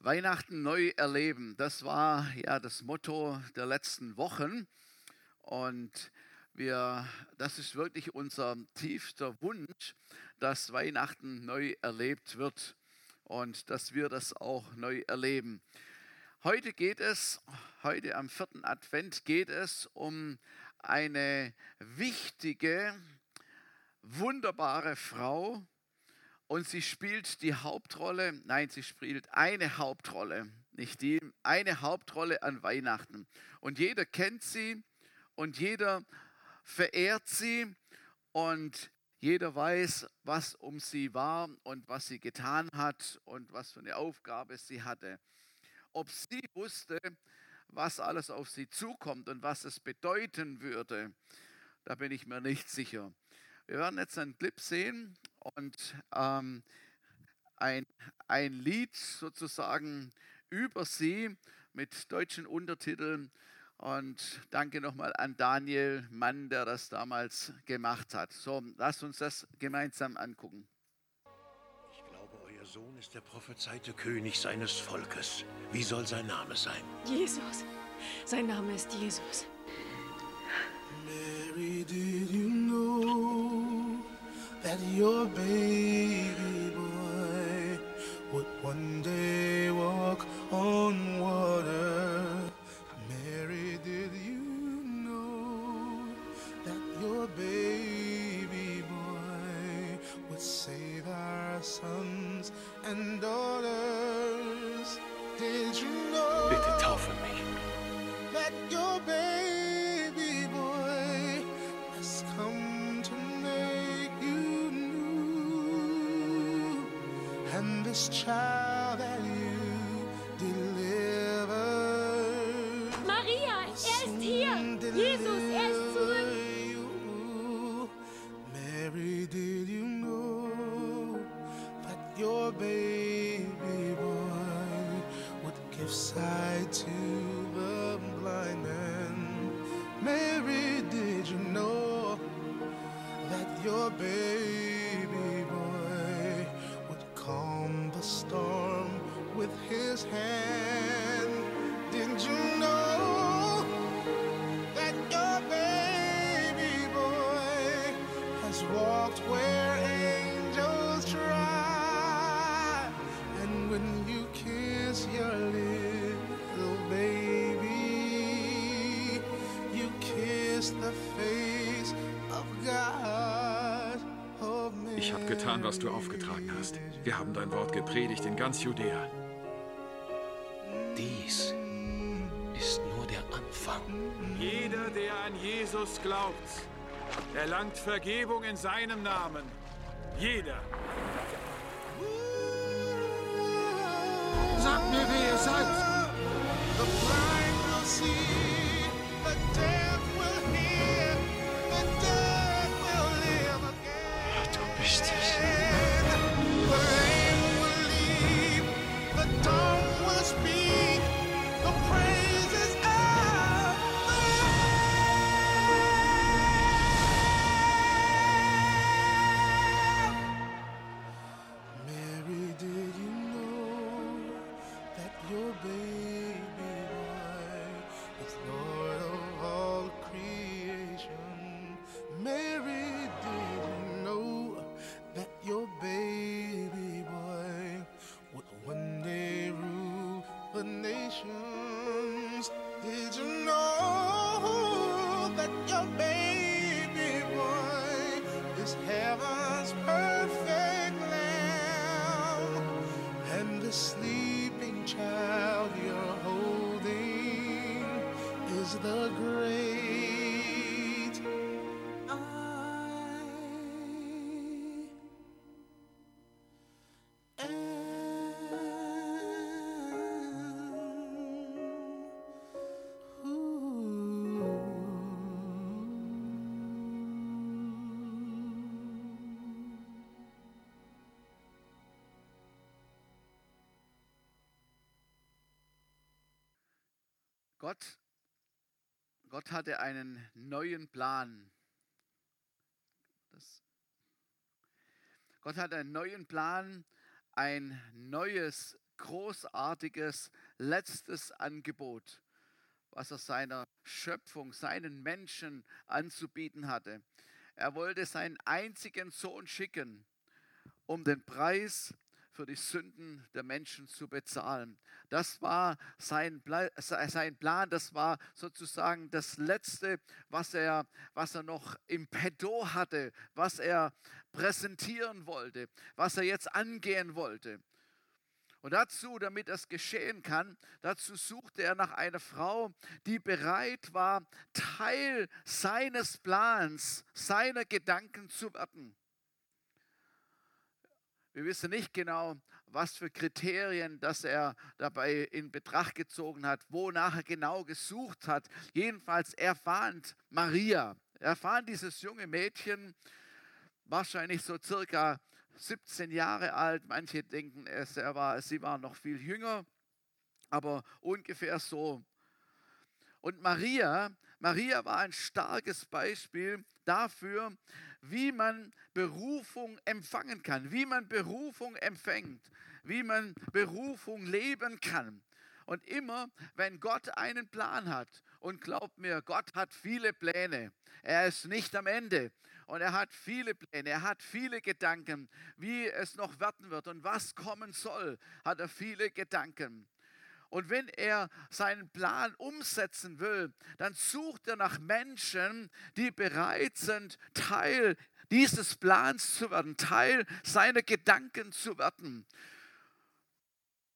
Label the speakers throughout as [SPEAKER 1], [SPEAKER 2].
[SPEAKER 1] Weihnachten neu erleben, das war ja das Motto der letzten Wochen. Und wir, das ist wirklich unser tiefster Wunsch, dass Weihnachten neu erlebt wird und dass wir das auch neu erleben. Heute geht es, heute am vierten Advent geht es um eine wichtige, wunderbare Frau, und sie spielt die Hauptrolle, nein, sie spielt eine Hauptrolle, nicht die, eine Hauptrolle an Weihnachten. Und jeder kennt sie und jeder verehrt sie und jeder weiß, was um sie war und was sie getan hat und was für eine Aufgabe sie hatte. Ob sie wusste, was alles auf sie zukommt und was es bedeuten würde, da bin ich mir nicht sicher. Wir werden jetzt einen Clip sehen und ähm, ein, ein Lied sozusagen über sie mit deutschen Untertiteln. Und danke nochmal an Daniel Mann, der das damals gemacht hat. So, lasst uns das gemeinsam angucken.
[SPEAKER 2] Ich glaube, euer Sohn ist der prophezeite König seines Volkes. Wie soll sein Name sein?
[SPEAKER 3] Jesus. Sein Name ist Jesus.
[SPEAKER 4] Mary, did you know that your baby boy would one day walk on water? Mary, did you know that your baby boy would save
[SPEAKER 5] was du aufgetragen hast. Wir haben dein Wort gepredigt in ganz Judäa.
[SPEAKER 2] Dies ist nur der Anfang.
[SPEAKER 6] Jeder, der an Jesus glaubt, erlangt Vergebung in seinem Namen. Jeder.
[SPEAKER 1] Gott, Gott hatte einen neuen Plan. Das, Gott hat einen neuen Plan, ein neues großartiges letztes Angebot, was er seiner Schöpfung, seinen Menschen anzubieten hatte. Er wollte seinen einzigen Sohn schicken, um den Preis für die Sünden der Menschen zu bezahlen. Das war sein, sein Plan, das war sozusagen das Letzte, was er, was er noch im Petto hatte, was er präsentieren wollte, was er jetzt angehen wollte. Und dazu, damit das geschehen kann, dazu suchte er nach einer Frau, die bereit war, Teil seines Plans, seiner Gedanken zu werden. Wir wissen nicht genau, was für Kriterien, dass er dabei in Betracht gezogen hat, wonach er genau gesucht hat. Jedenfalls, er fand Maria. Er fand dieses junge Mädchen, wahrscheinlich so circa 17 Jahre alt. Manche denken, er war, sie war noch viel jünger, aber ungefähr so. Und Maria, Maria war ein starkes Beispiel dafür, wie man Berufung empfangen kann, wie man Berufung empfängt, wie man Berufung leben kann. Und immer, wenn Gott einen Plan hat, und glaubt mir, Gott hat viele Pläne, er ist nicht am Ende. Und er hat viele Pläne, er hat viele Gedanken, wie es noch werden wird und was kommen soll, hat er viele Gedanken. Und wenn er seinen Plan umsetzen will, dann sucht er nach Menschen, die bereit sind, Teil dieses Plans zu werden, Teil seiner Gedanken zu werden.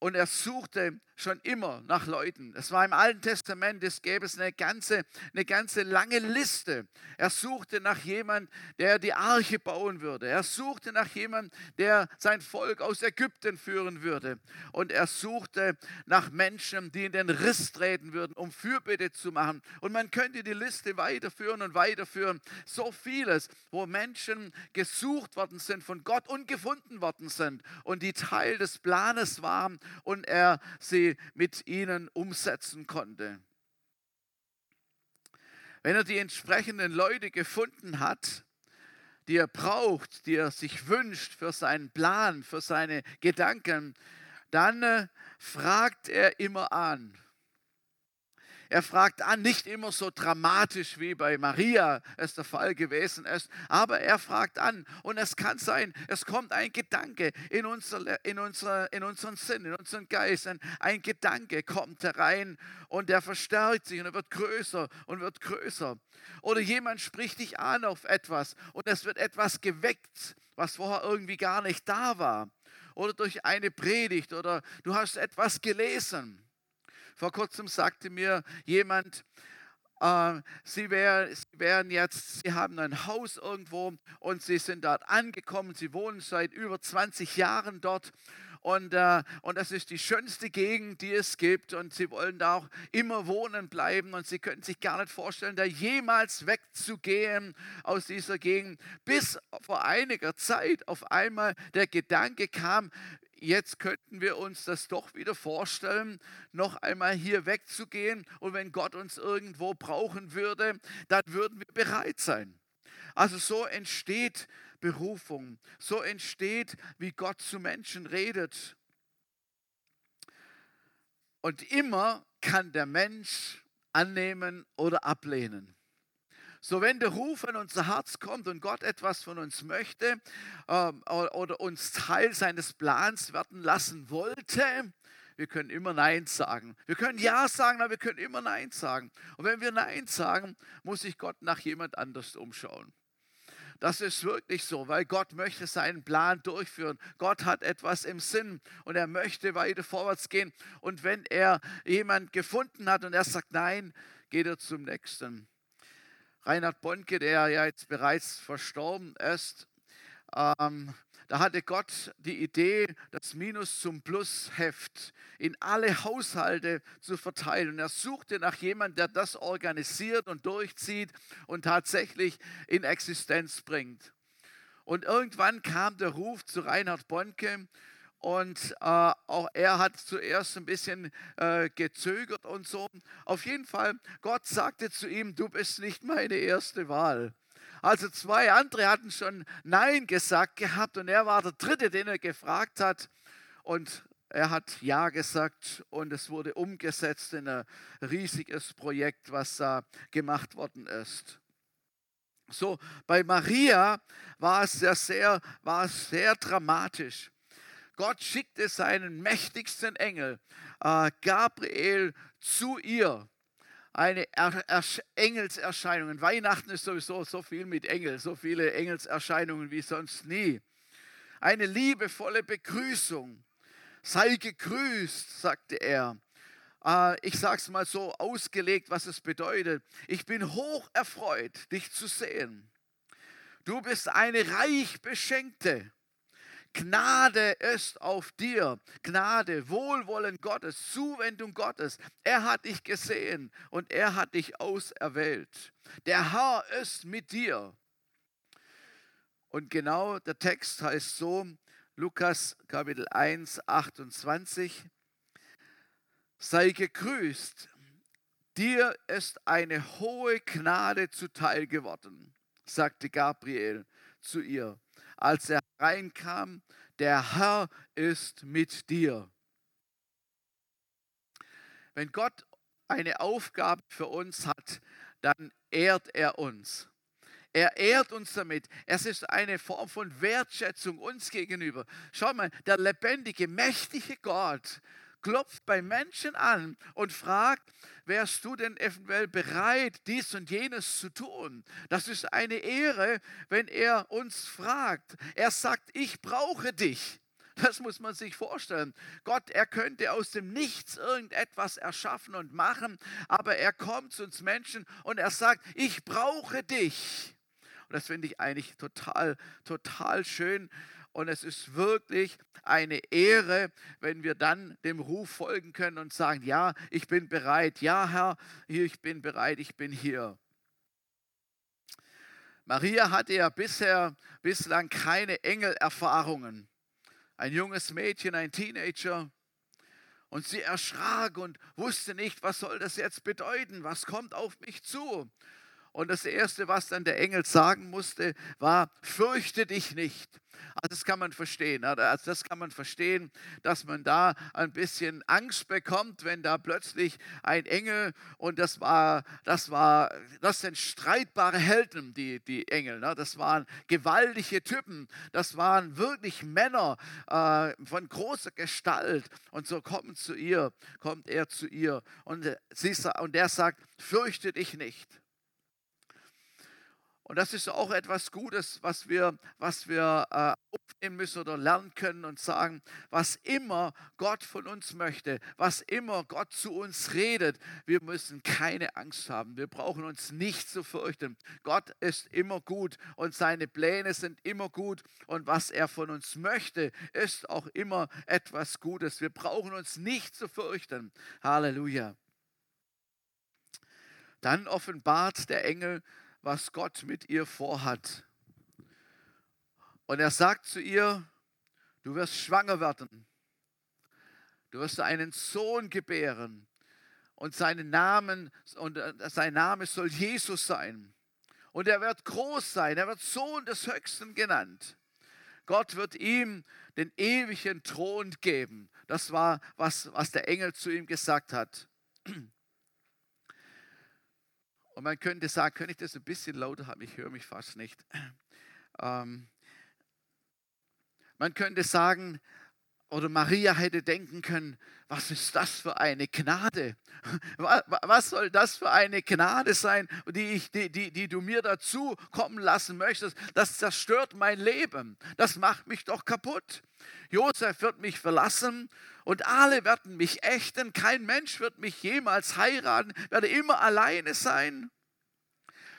[SPEAKER 1] Und er suchte schon immer nach Leuten. Es war im Alten Testament, es gäbe es eine ganze, eine ganze lange Liste. Er suchte nach jemand, der die Arche bauen würde. Er suchte nach jemand, der sein Volk aus Ägypten führen würde. Und er suchte nach Menschen, die in den Riss treten würden, um Fürbitte zu machen. Und man könnte die Liste weiterführen und weiterführen. So vieles, wo Menschen gesucht worden sind von Gott und gefunden worden sind und die Teil des Planes waren und er sie mit ihnen umsetzen konnte. Wenn er die entsprechenden Leute gefunden hat, die er braucht, die er sich wünscht für seinen Plan, für seine Gedanken, dann äh, fragt er immer an. Er fragt an, nicht immer so dramatisch wie bei Maria es der Fall gewesen ist, aber er fragt an. Und es kann sein, es kommt ein Gedanke in, unser, in, unser, in unseren Sinn, in unseren Geist. Ein Gedanke kommt herein und der verstärkt sich und er wird größer und wird größer. Oder jemand spricht dich an auf etwas und es wird etwas geweckt, was vorher irgendwie gar nicht da war. Oder durch eine Predigt oder du hast etwas gelesen. Vor kurzem sagte mir jemand, äh, sie, wär, sie wären jetzt, sie haben ein Haus irgendwo und sie sind dort angekommen. Sie wohnen seit über 20 Jahren dort und, äh, und das ist die schönste Gegend, die es gibt. Und sie wollen da auch immer wohnen bleiben. Und sie können sich gar nicht vorstellen, da jemals wegzugehen aus dieser Gegend. Bis vor einiger Zeit auf einmal der Gedanke kam, jetzt könnten wir uns das doch wieder vorstellen, noch einmal hier wegzugehen. Und wenn Gott uns irgendwo brauchen würde, dann würden wir bereit sein. Also so entsteht Berufung, so entsteht, wie Gott zu Menschen redet. Und immer kann der Mensch annehmen oder ablehnen. So, wenn der Ruf an unser Herz kommt und Gott etwas von uns möchte ähm, oder uns Teil seines Plans werden lassen wollte, wir können immer Nein sagen. Wir können Ja sagen, aber wir können immer Nein sagen. Und wenn wir Nein sagen, muss sich Gott nach jemand anders umschauen. Das ist wirklich so, weil Gott möchte seinen Plan durchführen. Gott hat etwas im Sinn und er möchte weiter vorwärts gehen. Und wenn er jemand gefunden hat und er sagt Nein, geht er zum nächsten. Reinhard Bonke, der ja jetzt bereits verstorben ist, ähm, da hatte Gott die Idee, das Minus zum Plus-Heft in alle Haushalte zu verteilen. Und er suchte nach jemandem, der das organisiert und durchzieht und tatsächlich in Existenz bringt. Und irgendwann kam der Ruf zu Reinhard Bonke und äh, auch er hat zuerst ein bisschen äh, gezögert und so. Auf jeden Fall, Gott sagte zu ihm, du bist nicht meine erste Wahl. Also zwei andere hatten schon Nein gesagt gehabt und er war der Dritte, den er gefragt hat. Und er hat Ja gesagt und es wurde umgesetzt in ein riesiges Projekt, was da gemacht worden ist. So, bei Maria war es sehr, sehr, war es sehr dramatisch. Gott schickte seinen mächtigsten Engel, äh, Gabriel, zu ihr. Eine er er Engelserscheinung. Weihnachten ist sowieso so viel mit Engel, so viele Engelserscheinungen wie sonst nie. Eine liebevolle Begrüßung. Sei gegrüßt, sagte er. Äh, ich sage es mal so ausgelegt, was es bedeutet. Ich bin hoch erfreut, dich zu sehen. Du bist eine reich beschenkte. Gnade ist auf dir. Gnade, Wohlwollen Gottes, Zuwendung Gottes. Er hat dich gesehen und er hat dich auserwählt. Der Herr ist mit dir. Und genau der Text heißt so, Lukas Kapitel 1, 28. Sei gegrüßt, dir ist eine hohe Gnade zuteil geworden, sagte Gabriel zu ihr, als er reinkam, der Herr ist mit dir. Wenn Gott eine Aufgabe für uns hat, dann ehrt er uns. Er ehrt uns damit. Es ist eine Form von Wertschätzung uns gegenüber. Schau mal, der lebendige, mächtige Gott klopft bei Menschen an und fragt, wärst du denn eventuell bereit, dies und jenes zu tun? Das ist eine Ehre, wenn er uns fragt. Er sagt, ich brauche dich. Das muss man sich vorstellen. Gott, er könnte aus dem Nichts irgendetwas erschaffen und machen, aber er kommt zu uns Menschen und er sagt, ich brauche dich. Und das finde ich eigentlich total, total schön. Und es ist wirklich eine Ehre, wenn wir dann dem Ruf folgen können und sagen, ja, ich bin bereit. Ja, Herr, ich bin bereit, ich bin hier. Maria hatte ja bisher, bislang keine Engelerfahrungen. Ein junges Mädchen, ein Teenager. Und sie erschrak und wusste nicht, was soll das jetzt bedeuten? Was kommt auf mich zu? Und das Erste, was dann der Engel sagen musste, war, fürchte dich nicht. Also das kann man verstehen. Also das kann man verstehen, dass man da ein bisschen Angst bekommt, wenn da plötzlich ein Engel und das war, das war, das sind streitbare Helden, die, die Engel. Ne? Das waren gewaltige Typen. Das waren wirklich Männer äh, von großer Gestalt. Und so kommt zu ihr, kommt er zu ihr und, sie, und er sagt, fürchte dich nicht. Und das ist auch etwas Gutes, was wir, was wir äh, aufnehmen müssen oder lernen können und sagen, was immer Gott von uns möchte, was immer Gott zu uns redet, wir müssen keine Angst haben. Wir brauchen uns nicht zu fürchten. Gott ist immer gut und seine Pläne sind immer gut und was er von uns möchte, ist auch immer etwas Gutes. Wir brauchen uns nicht zu fürchten. Halleluja. Dann offenbart der Engel was Gott mit ihr vorhat. Und er sagt zu ihr, du wirst schwanger werden. Du wirst einen Sohn gebären. Und seinen Namen, und äh, sein Name soll Jesus sein. Und er wird groß sein. Er wird Sohn des Höchsten genannt. Gott wird ihm den ewigen Thron geben. Das war, was, was der Engel zu ihm gesagt hat. Und man könnte sagen, könnte ich das ein bisschen lauter haben? Ich höre mich fast nicht. Ähm, man könnte sagen, oder Maria hätte denken können, was ist das für eine Gnade? Was soll das für eine Gnade sein, die, ich, die, die, die du mir dazu kommen lassen möchtest? Das zerstört mein Leben. Das macht mich doch kaputt. Josef wird mich verlassen und alle werden mich ächten. Kein Mensch wird mich jemals heiraten, werde immer alleine sein.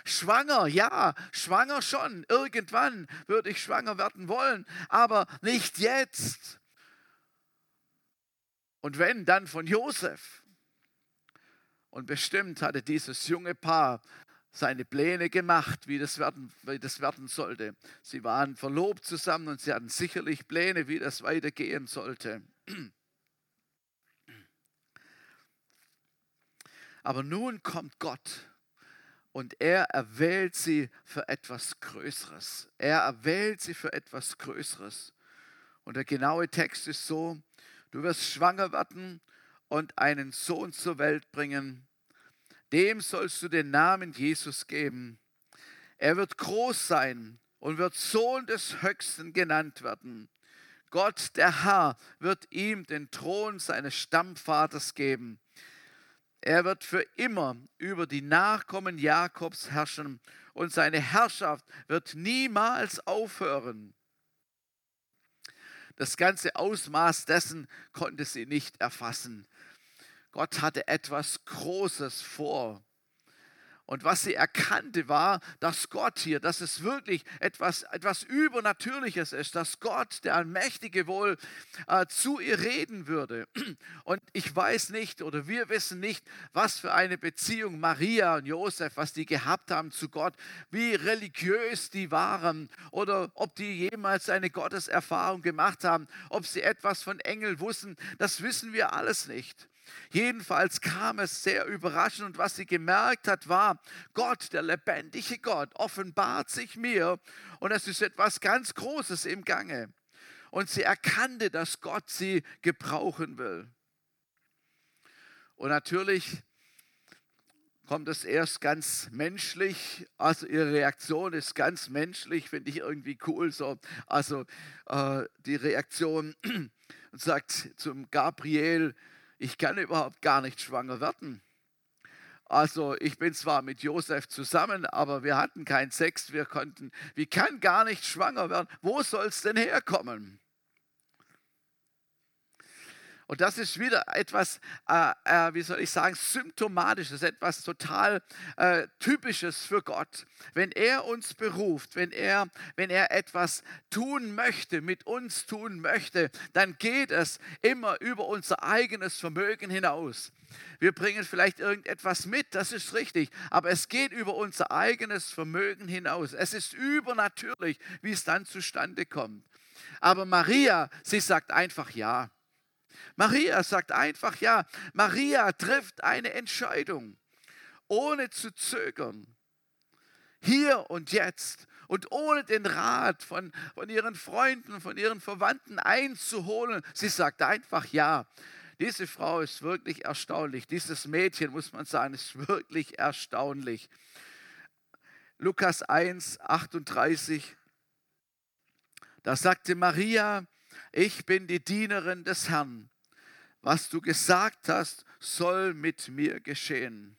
[SPEAKER 1] Schwanger, ja, schwanger schon. Irgendwann würde ich schwanger werden wollen, aber nicht jetzt. Und wenn, dann von Josef. Und bestimmt hatte dieses junge Paar seine Pläne gemacht, wie das, werden, wie das werden sollte. Sie waren verlobt zusammen und sie hatten sicherlich Pläne, wie das weitergehen sollte. Aber nun kommt Gott und er erwählt sie für etwas Größeres. Er erwählt sie für etwas Größeres. Und der genaue Text ist so, du wirst schwanger werden und einen Sohn zur Welt bringen. Dem sollst du den Namen Jesus geben. Er wird groß sein und wird Sohn des Höchsten genannt werden. Gott, der Herr, wird ihm den Thron seines Stammvaters geben. Er wird für immer über die Nachkommen Jakobs herrschen und seine Herrschaft wird niemals aufhören. Das ganze Ausmaß dessen konnte sie nicht erfassen. Gott hatte etwas Großes vor. Und was sie erkannte war, dass Gott hier, dass es wirklich etwas, etwas Übernatürliches ist, dass Gott, der Allmächtige wohl äh, zu ihr reden würde. Und ich weiß nicht oder wir wissen nicht, was für eine Beziehung Maria und Josef, was die gehabt haben zu Gott, wie religiös die waren oder ob die jemals eine Gotteserfahrung gemacht haben, ob sie etwas von Engel wussten, das wissen wir alles nicht. Jedenfalls kam es sehr überraschend und was sie gemerkt hat, war, Gott, der lebendige Gott, offenbart sich mir und es ist etwas ganz Großes im Gange. Und sie erkannte, dass Gott sie gebrauchen will. Und natürlich kommt es erst ganz menschlich, also ihre Reaktion ist ganz menschlich, finde ich irgendwie cool so. Also äh, die Reaktion und sagt zum Gabriel, ich kann überhaupt gar nicht schwanger werden. Also ich bin zwar mit Josef zusammen, aber wir hatten keinen Sex, wir konnten, wir kann gar nicht schwanger werden. Wo soll es denn herkommen? Und das ist wieder etwas, äh, äh, wie soll ich sagen, symptomatisches, etwas total äh, typisches für Gott. Wenn er uns beruft, wenn er, wenn er etwas tun möchte, mit uns tun möchte, dann geht es immer über unser eigenes Vermögen hinaus. Wir bringen vielleicht irgendetwas mit, das ist richtig, aber es geht über unser eigenes Vermögen hinaus. Es ist übernatürlich, wie es dann zustande kommt. Aber Maria, sie sagt einfach ja. Maria sagt einfach ja. Maria trifft eine Entscheidung, ohne zu zögern. Hier und jetzt und ohne den Rat von, von ihren Freunden, von ihren Verwandten einzuholen. Sie sagt einfach ja. Diese Frau ist wirklich erstaunlich. Dieses Mädchen, muss man sagen, ist wirklich erstaunlich. Lukas 1, 38. Da sagte Maria, ich bin die Dienerin des Herrn was du gesagt hast, soll mit mir geschehen.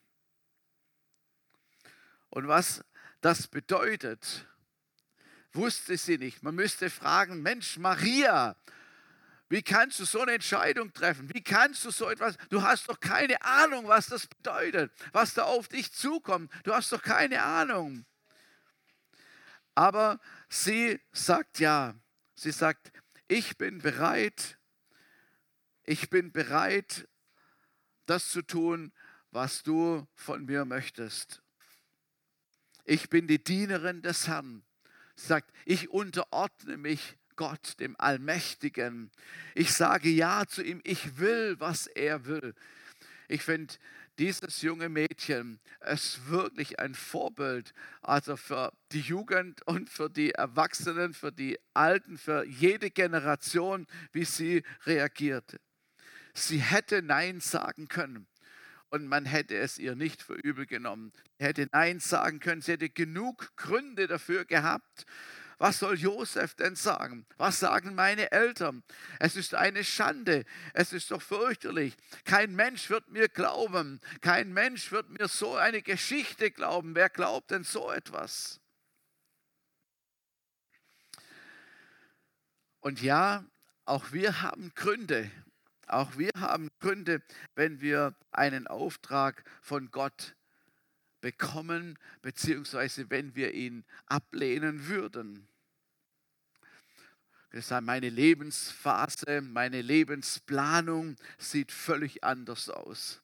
[SPEAKER 1] Und was das bedeutet, wusste sie nicht. Man müsste fragen, Mensch, Maria, wie kannst du so eine Entscheidung treffen? Wie kannst du so etwas? Du hast doch keine Ahnung, was das bedeutet, was da auf dich zukommt. Du hast doch keine Ahnung. Aber sie sagt ja. Sie sagt, ich bin bereit, ich bin bereit, das zu tun, was du von mir möchtest. Ich bin die Dienerin des Herrn. Sagt, ich unterordne mich Gott, dem Allmächtigen. Ich sage ja zu ihm, ich will, was er will. Ich finde, dieses junge Mädchen ist wirklich ein Vorbild, also für die Jugend und für die Erwachsenen, für die Alten, für jede Generation, wie sie reagierte. Sie hätte Nein sagen können und man hätte es ihr nicht für übel genommen. Sie hätte Nein sagen können, sie hätte genug Gründe dafür gehabt. Was soll Josef denn sagen? Was sagen meine Eltern? Es ist eine Schande. Es ist doch fürchterlich. Kein Mensch wird mir glauben. Kein Mensch wird mir so eine Geschichte glauben. Wer glaubt denn so etwas? Und ja, auch wir haben Gründe, auch wir haben Gründe, wenn wir einen Auftrag von Gott bekommen, beziehungsweise wenn wir ihn ablehnen würden. Meine Lebensphase, meine Lebensplanung sieht völlig anders aus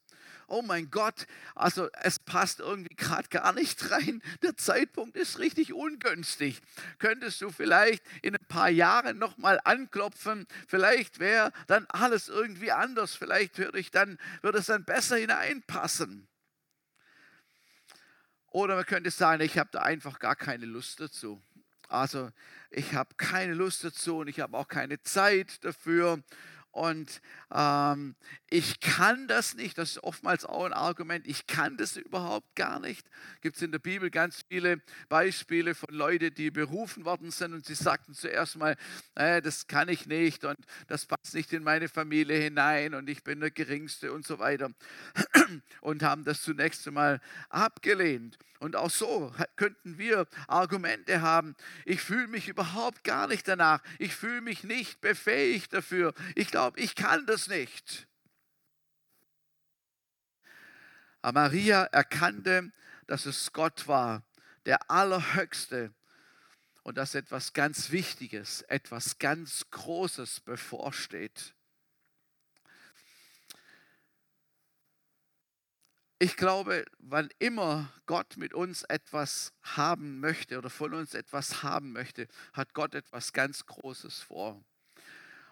[SPEAKER 1] oh mein Gott, also es passt irgendwie gerade gar nicht rein. Der Zeitpunkt ist richtig ungünstig. Könntest du vielleicht in ein paar Jahren nochmal anklopfen? Vielleicht wäre dann alles irgendwie anders. Vielleicht würde, ich dann, würde es dann besser hineinpassen. Oder man könnte sagen, ich habe da einfach gar keine Lust dazu. Also ich habe keine Lust dazu und ich habe auch keine Zeit dafür und ähm, ich kann das nicht. Das ist oftmals auch ein Argument. Ich kann das überhaupt gar nicht. Gibt es in der Bibel ganz viele Beispiele von Leuten, die berufen worden sind und sie sagten zuerst mal, äh, das kann ich nicht und das passt nicht in meine Familie hinein und ich bin der Geringste und so weiter. Und haben das zunächst einmal abgelehnt. Und auch so könnten wir Argumente haben. Ich fühle mich überhaupt gar nicht danach. Ich fühle mich nicht befähigt dafür. Ich glaube, ich kann das nicht. Aber Maria erkannte, dass es Gott war, der Allerhöchste, und dass etwas ganz Wichtiges, etwas ganz Großes bevorsteht. Ich glaube, wann immer Gott mit uns etwas haben möchte oder von uns etwas haben möchte, hat Gott etwas ganz Großes vor.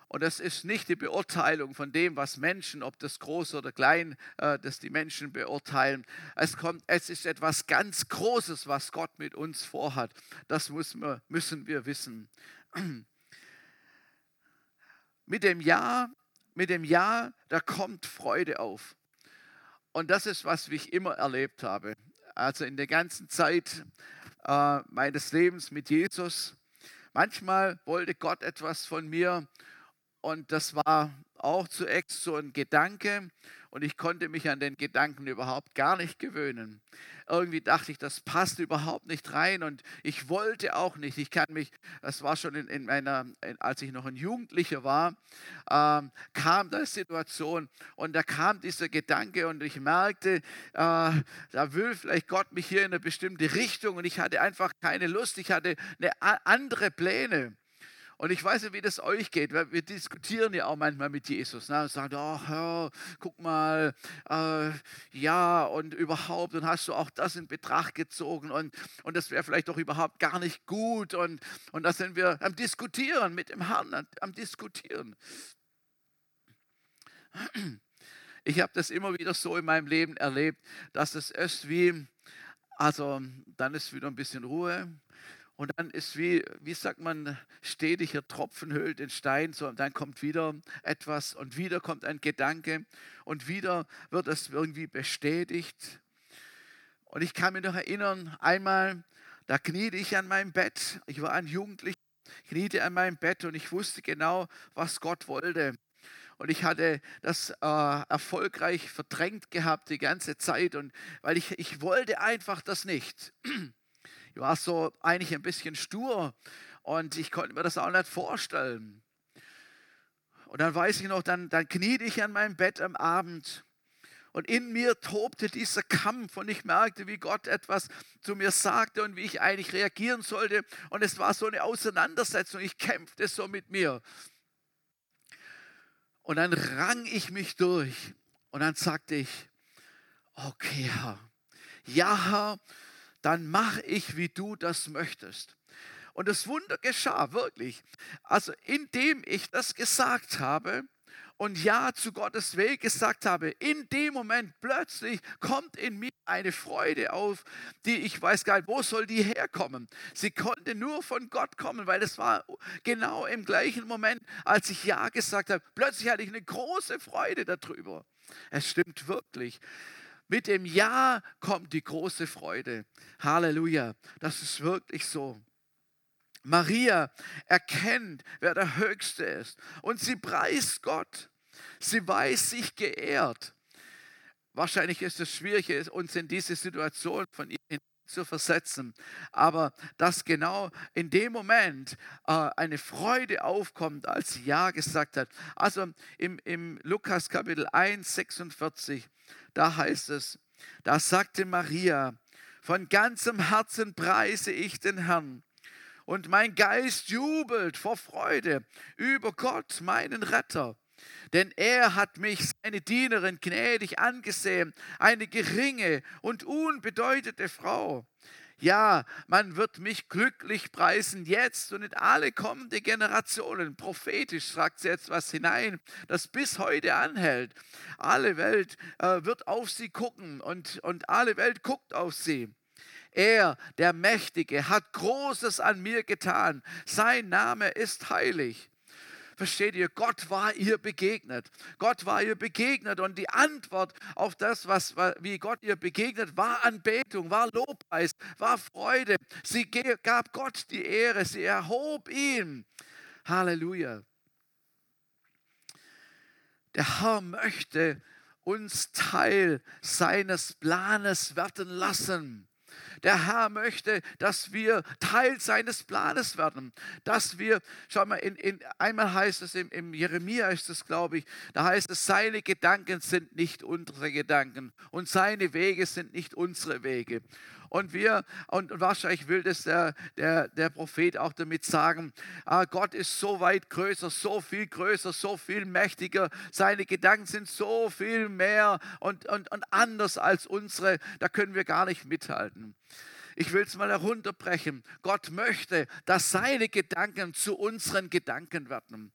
[SPEAKER 1] Und das ist nicht die Beurteilung von dem, was Menschen, ob das groß oder klein, äh, das die Menschen beurteilen. Es, kommt, es ist etwas ganz Großes, was Gott mit uns vorhat. Das müssen wir, müssen wir wissen. Mit dem Ja, mit dem Ja, da kommt Freude auf. Und das ist, was ich immer erlebt habe. Also in der ganzen Zeit äh, meines Lebens mit Jesus. Manchmal wollte Gott etwas von mir und das war auch zuerst so ein Gedanke und ich konnte mich an den Gedanken überhaupt gar nicht gewöhnen. Irgendwie dachte ich, das passt überhaupt nicht rein und ich wollte auch nicht. Ich kann mich, das war schon in, in meiner, in, als ich noch ein Jugendlicher war, ähm, kam da Situation und da kam dieser Gedanke und ich merkte, äh, da will vielleicht Gott mich hier in eine bestimmte Richtung und ich hatte einfach keine Lust. Ich hatte eine andere Pläne. Und ich weiß nicht, wie das euch geht. Wir diskutieren ja auch manchmal mit Jesus. Ne? Und sagen, oh, Herr, guck mal, äh, ja, und überhaupt, dann hast du auch das in Betracht gezogen und, und das wäre vielleicht doch überhaupt gar nicht gut. Und, und da sind wir am Diskutieren mit dem Herrn, am, am Diskutieren. Ich habe das immer wieder so in meinem Leben erlebt, dass es ist wie, also dann ist wieder ein bisschen Ruhe, und dann ist wie, wie sagt man, stetiger Tropfen höhlt den Stein, so, und dann kommt wieder etwas und wieder kommt ein Gedanke und wieder wird es irgendwie bestätigt. Und ich kann mich noch erinnern, einmal, da kniete ich an meinem Bett, ich war ein Jugendlicher, kniete an meinem Bett und ich wusste genau, was Gott wollte. Und ich hatte das äh, erfolgreich verdrängt gehabt die ganze Zeit. Und weil ich, ich wollte einfach das nicht. Ich war so eigentlich ein bisschen stur und ich konnte mir das auch nicht vorstellen. Und dann weiß ich noch, dann, dann kniete ich an meinem Bett am Abend und in mir tobte dieser Kampf und ich merkte, wie Gott etwas zu mir sagte und wie ich eigentlich reagieren sollte. Und es war so eine Auseinandersetzung. Ich kämpfte so mit mir. Und dann rang ich mich durch und dann sagte ich, okay Herr, ja Herr, dann mache ich, wie du das möchtest. Und das Wunder geschah wirklich. Also indem ich das gesagt habe und Ja zu Gottes Weg gesagt habe, in dem Moment plötzlich kommt in mir eine Freude auf, die ich weiß gar nicht, wo soll die herkommen. Sie konnte nur von Gott kommen, weil es war genau im gleichen Moment, als ich Ja gesagt habe. Plötzlich hatte ich eine große Freude darüber. Es stimmt wirklich. Mit dem Ja kommt die große Freude. Halleluja. Das ist wirklich so. Maria erkennt, wer der Höchste ist. Und sie preist Gott. Sie weiß sich geehrt. Wahrscheinlich ist es schwierig, uns in diese Situation von ihr zu versetzen. Aber dass genau in dem Moment äh, eine Freude aufkommt, als sie Ja gesagt hat. Also im, im Lukas Kapitel 1, 46, da heißt es, da sagte Maria, von ganzem Herzen preise ich den Herrn und mein Geist jubelt vor Freude über Gott, meinen Retter. Denn er hat mich, seine Dienerin, gnädig angesehen, eine geringe und unbedeutete Frau. Ja, man wird mich glücklich preisen jetzt und in alle kommende Generationen. Prophetisch sagt sie jetzt was hinein, das bis heute anhält. Alle Welt äh, wird auf sie gucken und, und alle Welt guckt auf sie. Er, der Mächtige, hat Großes an mir getan. Sein Name ist heilig. Versteht ihr? Gott war ihr begegnet. Gott war ihr begegnet und die Antwort auf das, was, wie Gott ihr begegnet, war Anbetung, war Lobpreis, war Freude. Sie gab Gott die Ehre, sie erhob ihn. Halleluja. Der Herr möchte uns Teil seines Planes werden lassen. Der Herr möchte, dass wir Teil seines Planes werden. Dass wir, schau mal, in, in, einmal heißt es im, im Jeremia, ist es glaube ich, da heißt es, seine Gedanken sind nicht unsere Gedanken und seine Wege sind nicht unsere Wege. Und wir, und wahrscheinlich will das der, der, der Prophet auch damit sagen, ah, Gott ist so weit größer, so viel größer, so viel mächtiger. Seine Gedanken sind so viel mehr und, und, und anders als unsere. Da können wir gar nicht mithalten. Ich will es mal herunterbrechen. Gott möchte, dass seine Gedanken zu unseren Gedanken werden.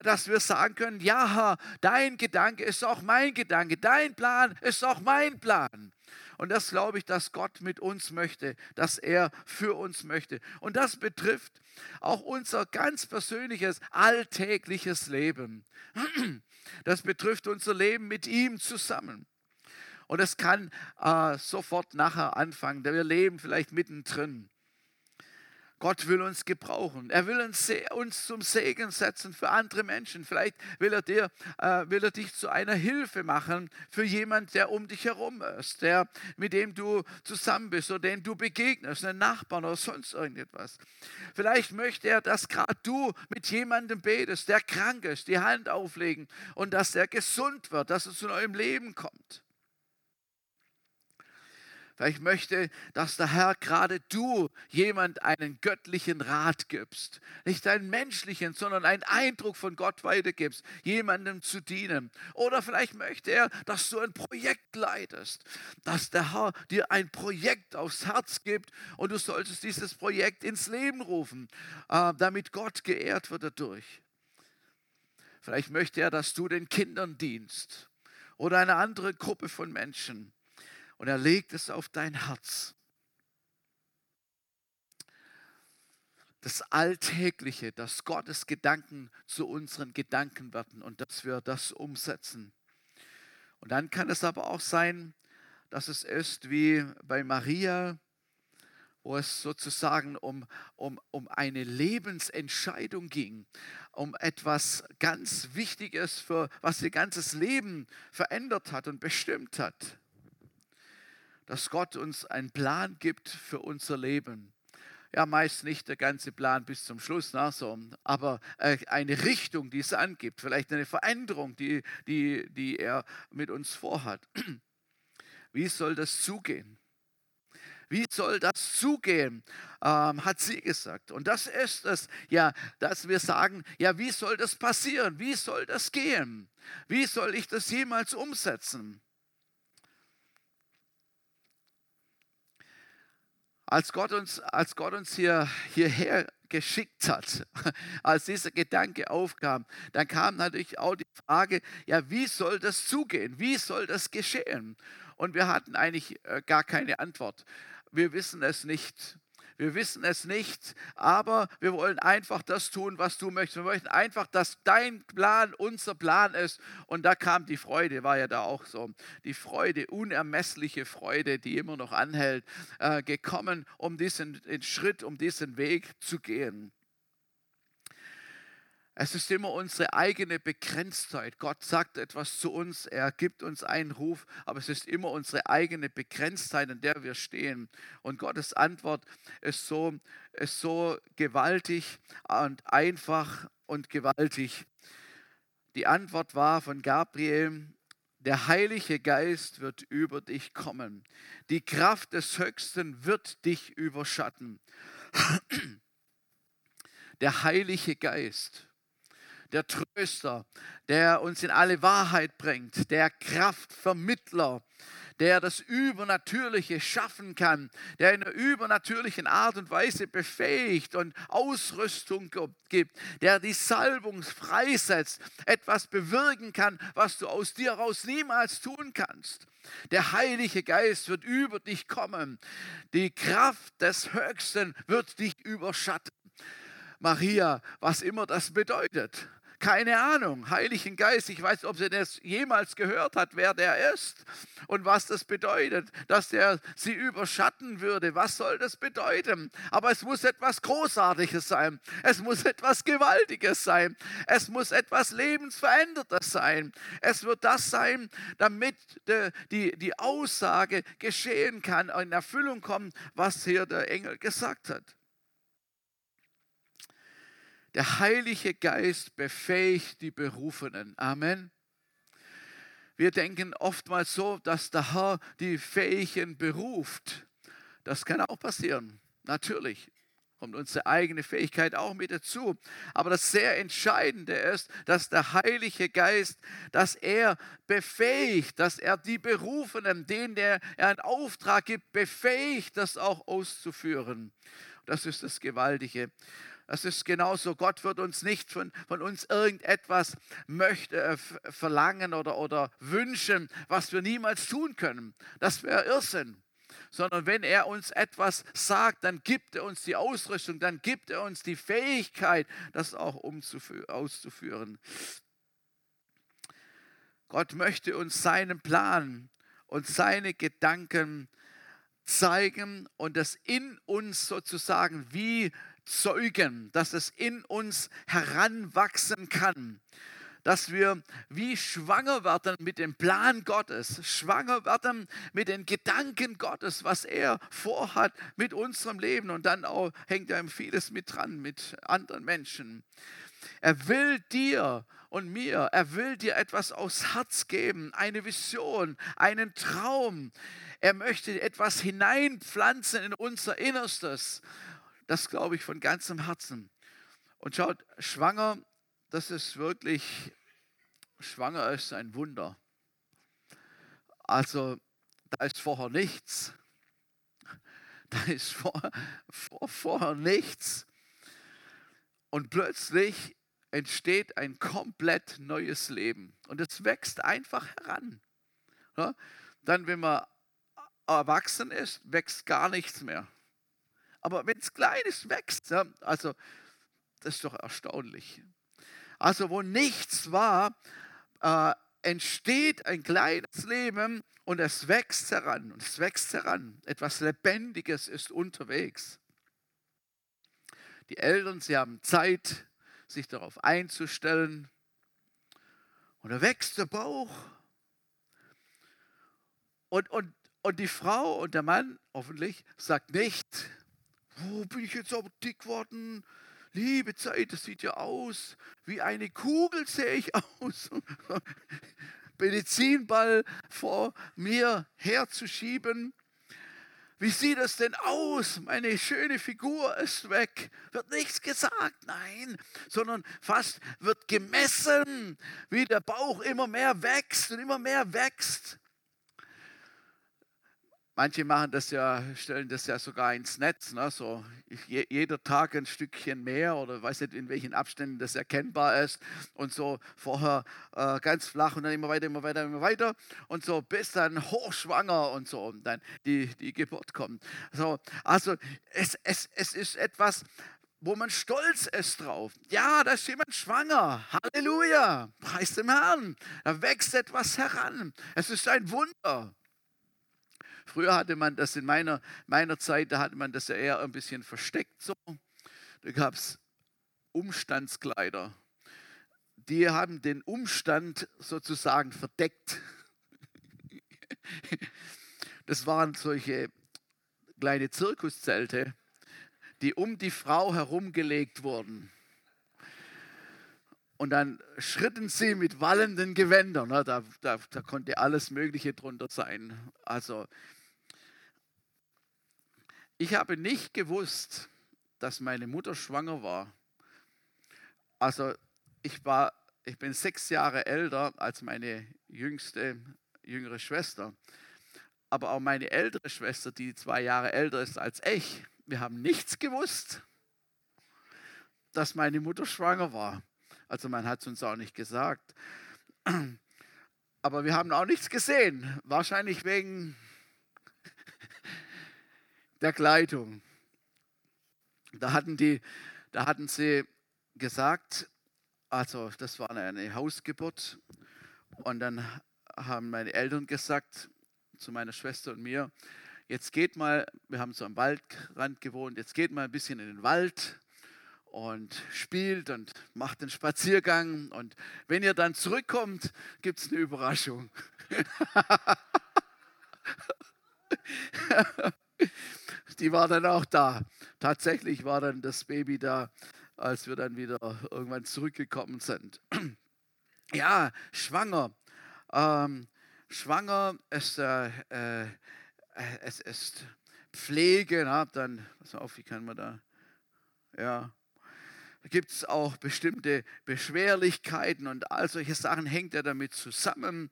[SPEAKER 1] Dass wir sagen können, ja, dein Gedanke ist auch mein Gedanke, dein Plan ist auch mein Plan. Und das glaube ich, dass Gott mit uns möchte, dass er für uns möchte. Und das betrifft auch unser ganz persönliches, alltägliches Leben. Das betrifft unser Leben mit ihm zusammen. Und es kann äh, sofort nachher anfangen. Wir leben vielleicht mittendrin. Gott will uns gebrauchen. Er will uns, uns zum Segen setzen für andere Menschen. Vielleicht will er, dir, äh, will er dich zu einer Hilfe machen für jemanden, der um dich herum ist, der, mit dem du zusammen bist oder den du begegnest, einen Nachbarn oder sonst irgendetwas. Vielleicht möchte er, dass gerade du mit jemandem betest, der krank ist, die Hand auflegen und dass er gesund wird, dass er zu neuem Leben kommt. Vielleicht möchte, dass der Herr gerade du jemand einen göttlichen Rat gibst. Nicht einen menschlichen, sondern einen Eindruck von Gott weitergibst, jemandem zu dienen. Oder vielleicht möchte er, dass du ein Projekt leitest, dass der Herr dir ein Projekt aufs Herz gibt und du solltest dieses Projekt ins Leben rufen, äh, damit Gott geehrt wird dadurch. Vielleicht möchte er, dass du den Kindern dienst oder eine andere Gruppe von Menschen und er legt es auf dein Herz. Das Alltägliche, dass Gottes Gedanken zu unseren Gedanken werden und dass wir das umsetzen. Und dann kann es aber auch sein, dass es ist wie bei Maria, wo es sozusagen um, um, um eine Lebensentscheidung ging, um etwas ganz Wichtiges, für, was ihr ganzes Leben verändert hat und bestimmt hat dass Gott uns einen Plan gibt für unser Leben. Ja, meist nicht der ganze Plan bis zum Schluss, na, so, aber äh, eine Richtung, die es angibt, vielleicht eine Veränderung, die, die, die er mit uns vorhat. Wie soll das zugehen? Wie soll das zugehen, ähm, hat sie gesagt. Und das ist es, ja, dass wir sagen, ja, wie soll das passieren? Wie soll das gehen? Wie soll ich das jemals umsetzen? Als Gott uns, als Gott uns hier, hierher geschickt hat, als dieser Gedanke aufkam, dann kam natürlich auch die Frage, ja, wie soll das zugehen? Wie soll das geschehen? Und wir hatten eigentlich äh, gar keine Antwort. Wir wissen es nicht. Wir wissen es nicht, aber wir wollen einfach das tun, was du möchtest. Wir möchten einfach, dass dein Plan unser Plan ist. Und da kam die Freude, war ja da auch so. Die Freude, unermessliche Freude, die immer noch anhält, äh, gekommen, um diesen Schritt, um diesen Weg zu gehen. Es ist immer unsere eigene Begrenztheit. Gott sagt etwas zu uns, er gibt uns einen Ruf, aber es ist immer unsere eigene Begrenztheit, an der wir stehen. Und Gottes Antwort ist so, ist so gewaltig und einfach und gewaltig. Die Antwort war von Gabriel, der Heilige Geist wird über dich kommen. Die Kraft des Höchsten wird dich überschatten. Der Heilige Geist der Tröster, der uns in alle Wahrheit bringt, der Kraftvermittler, der das Übernatürliche schaffen kann, der in einer übernatürlichen Art und Weise befähigt und Ausrüstung gibt, der die Salbung freisetzt, etwas bewirken kann, was du aus dir heraus niemals tun kannst. Der Heilige Geist wird über dich kommen. Die Kraft des Höchsten wird dich überschatten. Maria, was immer das bedeutet. Keine Ahnung. Heiligen Geist, ich weiß, ob sie das jemals gehört hat, wer der ist und was das bedeutet, dass der sie überschatten würde. Was soll das bedeuten? Aber es muss etwas Großartiges sein. Es muss etwas Gewaltiges sein. Es muss etwas Lebensverändertes sein. Es wird das sein, damit die, die Aussage geschehen kann, in Erfüllung kommt, was hier der Engel gesagt hat. Der Heilige Geist befähigt die Berufenen. Amen. Wir denken oftmals so, dass der Herr die Fähigen beruft. Das kann auch passieren, natürlich. Kommt unsere eigene Fähigkeit auch mit dazu. Aber das sehr Entscheidende ist, dass der Heilige Geist, dass er befähigt, dass er die Berufenen, denen er einen Auftrag gibt, befähigt, das auch auszuführen. Das ist das Gewaltige. Das ist genauso. Gott wird uns nicht von, von uns irgendetwas möchte, äh, verlangen oder, oder wünschen, was wir niemals tun können. Das wäre Irrsinn. Sondern wenn er uns etwas sagt, dann gibt er uns die Ausrüstung, dann gibt er uns die Fähigkeit, das auch auszuführen. Gott möchte uns seinen Plan und seine Gedanken zeigen und das in uns sozusagen wie zeugen, dass es in uns heranwachsen kann, dass wir wie schwanger werden mit dem Plan Gottes, schwanger werden mit den Gedanken Gottes, was er vorhat mit unserem Leben und dann auch hängt da vieles mit dran mit anderen Menschen. Er will dir und mir, er will dir etwas aufs Herz geben, eine Vision, einen Traum. Er möchte etwas hineinpflanzen in unser Innerstes das glaube ich von ganzem Herzen. Und schaut, schwanger, das ist wirklich, schwanger ist ein Wunder. Also da ist vorher nichts. Da ist vor, vor, vorher nichts. Und plötzlich entsteht ein komplett neues Leben. Und es wächst einfach heran. Dann, wenn man erwachsen ist, wächst gar nichts mehr. Aber wenn es klein ist, wächst. Ja, also, das ist doch erstaunlich. Also, wo nichts war, äh, entsteht ein kleines Leben und es wächst heran. Und es wächst heran. Etwas Lebendiges ist unterwegs. Die Eltern, sie haben Zeit, sich darauf einzustellen. Und da wächst der Bauch. Und, und, und die Frau und der Mann hoffentlich sagt nicht, wo bin ich jetzt aber dick geworden? Liebe Zeit, das sieht ja aus wie eine Kugel, sehe ich aus. Medizinball vor mir herzuschieben. Wie sieht das denn aus? Meine schöne Figur ist weg. Wird nichts gesagt, nein, sondern fast wird gemessen, wie der Bauch immer mehr wächst und immer mehr wächst. Manche machen das ja, stellen das ja sogar ins Netz, ne? so jeder Tag ein Stückchen mehr oder weiß nicht, in welchen Abständen das erkennbar ist und so vorher äh, ganz flach und dann immer weiter, immer weiter, immer weiter und so bis dann hochschwanger und so und dann die, die Geburt kommt. So, also es, es, es ist etwas, wo man stolz ist drauf. Ja, da ist jemand schwanger. Halleluja. Preis dem Herrn. Da wächst etwas heran. Es ist ein Wunder. Früher hatte man das in meiner, meiner Zeit, da hatte man das ja eher ein bisschen versteckt so. Da gab es Umstandskleider. Die haben den Umstand sozusagen verdeckt. Das waren solche kleine Zirkuszelte, die um die Frau herumgelegt wurden. Und dann schritten sie mit wallenden Gewändern. Ne? Da, da, da konnte alles Mögliche drunter sein. Also ich habe nicht gewusst, dass meine Mutter schwanger war. Also ich war, ich bin sechs Jahre älter als meine jüngste, jüngere Schwester. Aber auch meine ältere Schwester, die zwei Jahre älter ist als ich, wir haben nichts gewusst, dass meine Mutter schwanger war. Also man hat es uns auch nicht gesagt. Aber wir haben auch nichts gesehen. Wahrscheinlich wegen der Kleidung. Da hatten, die, da hatten sie gesagt, also das war eine Hausgeburt. Und dann haben meine Eltern gesagt zu meiner Schwester und mir, jetzt geht mal, wir haben so am Waldrand gewohnt, jetzt geht mal ein bisschen in den Wald und spielt und macht den Spaziergang. Und wenn ihr dann zurückkommt, gibt es eine Überraschung. Die war dann auch da. Tatsächlich war dann das Baby da, als wir dann wieder irgendwann zurückgekommen sind. Ja, schwanger. Ähm, schwanger ist, äh, äh, es ist Pflege. Na, dann, pass auf, wie kann man da, ja, da gibt es auch bestimmte Beschwerlichkeiten und all solche Sachen hängt ja damit zusammen.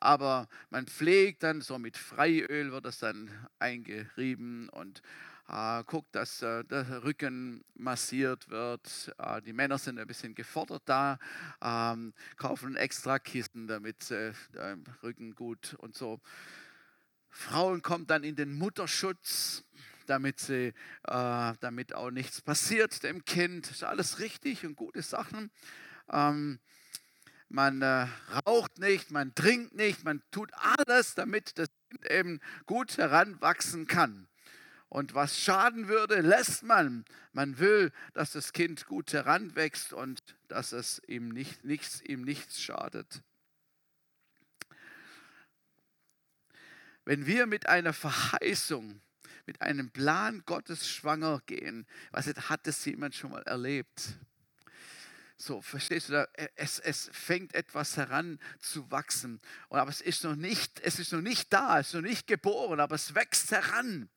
[SPEAKER 1] Aber man pflegt dann, so mit Freiöl wird das dann eingerieben und äh, guckt, dass äh, der Rücken massiert wird. Äh, die Männer sind ein bisschen gefordert da, ähm, kaufen extra Kissen, damit der Rücken gut und so. Frauen kommen dann in den Mutterschutz damit, sie, äh, damit auch nichts passiert dem Kind. Ist alles richtig und gute Sachen. Ähm, man äh, raucht nicht, man trinkt nicht, man tut alles, damit das Kind eben gut heranwachsen kann. Und was schaden würde, lässt man. Man will, dass das Kind gut heranwächst und dass es ihm, nicht, nichts, ihm nichts schadet. Wenn wir mit einer Verheißung mit einem Plan Gottes schwanger gehen. Was hat das jemand schon mal erlebt? So, verstehst du da? Es, es fängt etwas heran zu wachsen. aber es ist noch nicht, es ist noch nicht da, es ist noch nicht geboren, aber es wächst heran.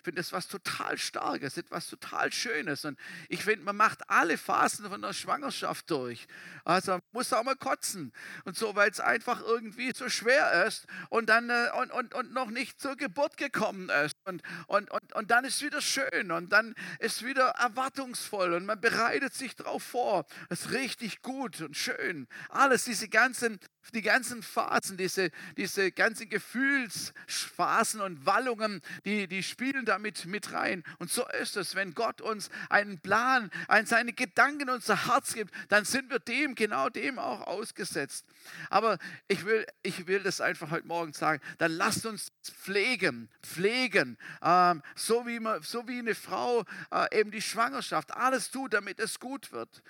[SPEAKER 1] Ich finde das was total Starkes, etwas total Schönes. Und ich finde, man macht alle Phasen von der Schwangerschaft durch. Also man muss auch mal kotzen und so, weil es einfach irgendwie so schwer ist und dann äh, und, und, und noch nicht zur Geburt gekommen ist. Und, und, und, und dann ist es wieder schön und dann ist wieder erwartungsvoll und man bereitet sich darauf vor. Es ist richtig gut und schön. Alles, diese ganzen die ganzen Phasen, diese, diese ganzen Gefühlsphasen und Wallungen, die, die spielen damit mit rein. Und so ist es, wenn Gott uns einen Plan, einen, seine Gedanken in unser Herz gibt, dann sind wir dem, genau dem auch ausgesetzt. Aber ich will, ich will das einfach heute Morgen sagen, dann lasst uns pflegen, pflegen, ähm, so, wie man, so wie eine Frau äh, eben die Schwangerschaft alles tut, damit es gut wird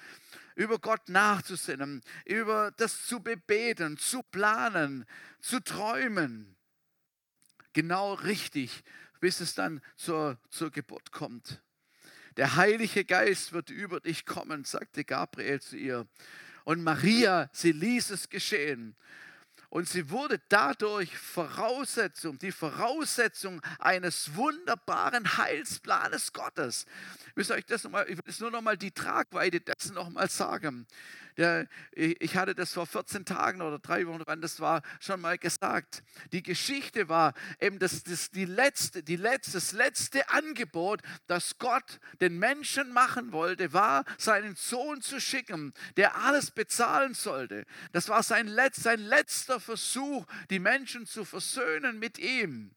[SPEAKER 1] über Gott nachzusinnen, über das zu bebeten, zu planen, zu träumen. Genau richtig, bis es dann zur, zur Geburt kommt. Der Heilige Geist wird über dich kommen, sagte Gabriel zu ihr. Und Maria, sie ließ es geschehen. Und sie wurde dadurch Voraussetzung, die Voraussetzung eines wunderbaren Heilsplanes Gottes. Ich will euch das, noch mal, ich will das nur noch mal die Tragweite dessen noch mal sagen. Der, ich hatte das vor 14 Tagen oder drei Wochen dran, das war schon mal gesagt. Die Geschichte war eben das, das, die letzte, die letzte, das letzte Angebot, das Gott den Menschen machen wollte, war, seinen Sohn zu schicken, der alles bezahlen sollte. Das war sein, letzt, sein letzter Versuch, die Menschen zu versöhnen mit ihm.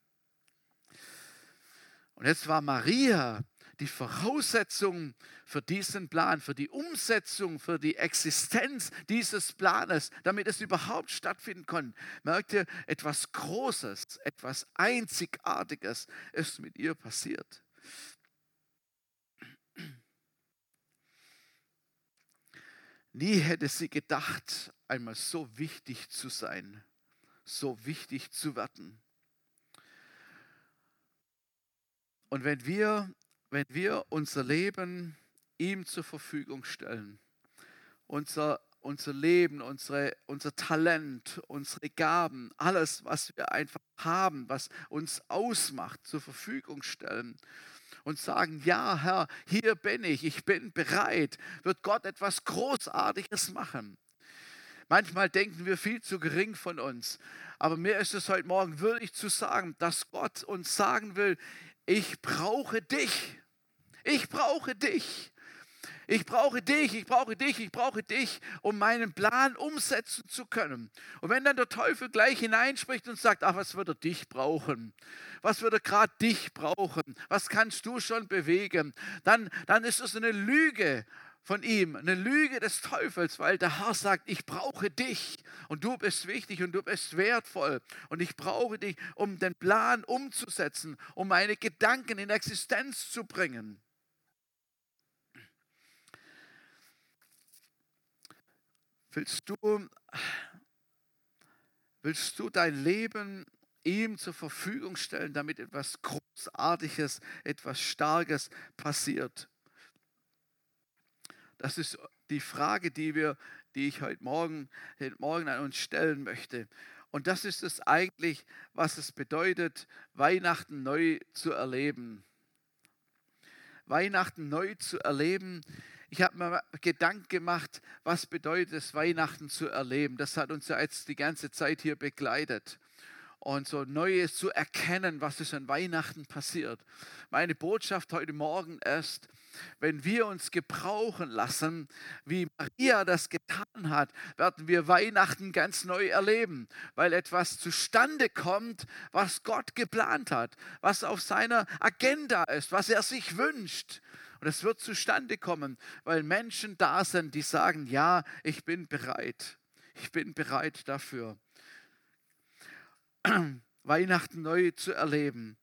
[SPEAKER 1] Und jetzt war Maria die Voraussetzung für diesen Plan, für die Umsetzung, für die Existenz dieses Planes, damit es überhaupt stattfinden kann. Merkt ihr, etwas Großes, etwas Einzigartiges ist mit ihr passiert. Nie hätte sie gedacht, einmal so wichtig zu sein, so wichtig zu werden. Und wenn wir wenn wir unser Leben ihm zur Verfügung stellen, unser, unser Leben, unsere, unser Talent, unsere Gaben, alles, was wir einfach haben, was uns ausmacht, zur Verfügung stellen und sagen, ja Herr, hier bin ich, ich bin bereit, wird Gott etwas Großartiges machen. Manchmal denken wir viel zu gering von uns, aber mir ist es heute Morgen wirklich zu sagen, dass Gott uns sagen will, ich brauche dich. Ich brauche dich. Ich brauche dich, ich brauche dich, ich brauche dich, um meinen Plan umsetzen zu können. Und wenn dann der Teufel gleich hineinspricht und sagt, ach, was würde dich brauchen? Was würde gerade dich brauchen? Was kannst du schon bewegen? Dann, dann ist das eine Lüge von ihm, eine Lüge des Teufels, weil der Herr sagt, ich brauche dich und du bist wichtig und du bist wertvoll und ich brauche dich, um den Plan umzusetzen, um meine Gedanken in Existenz zu bringen. Willst du, willst du dein Leben ihm zur Verfügung stellen, damit etwas Großartiges, etwas Starkes passiert? Das ist die Frage, die, wir, die ich heute Morgen, heute Morgen an uns stellen möchte. Und das ist es eigentlich, was es bedeutet, Weihnachten neu zu erleben. Weihnachten neu zu erleben. Ich habe mir Gedanken gemacht, was bedeutet es, Weihnachten zu erleben. Das hat uns ja jetzt die ganze Zeit hier begleitet und so Neues zu erkennen, was ist an Weihnachten passiert. Meine Botschaft heute Morgen ist, wenn wir uns gebrauchen lassen, wie Maria das getan hat, werden wir Weihnachten ganz neu erleben, weil etwas zustande kommt, was Gott geplant hat, was auf seiner Agenda ist, was er sich wünscht. Und es wird zustande kommen, weil Menschen da sind, die sagen, ja, ich bin bereit. Ich bin bereit dafür. Weihnachten neu zu erleben.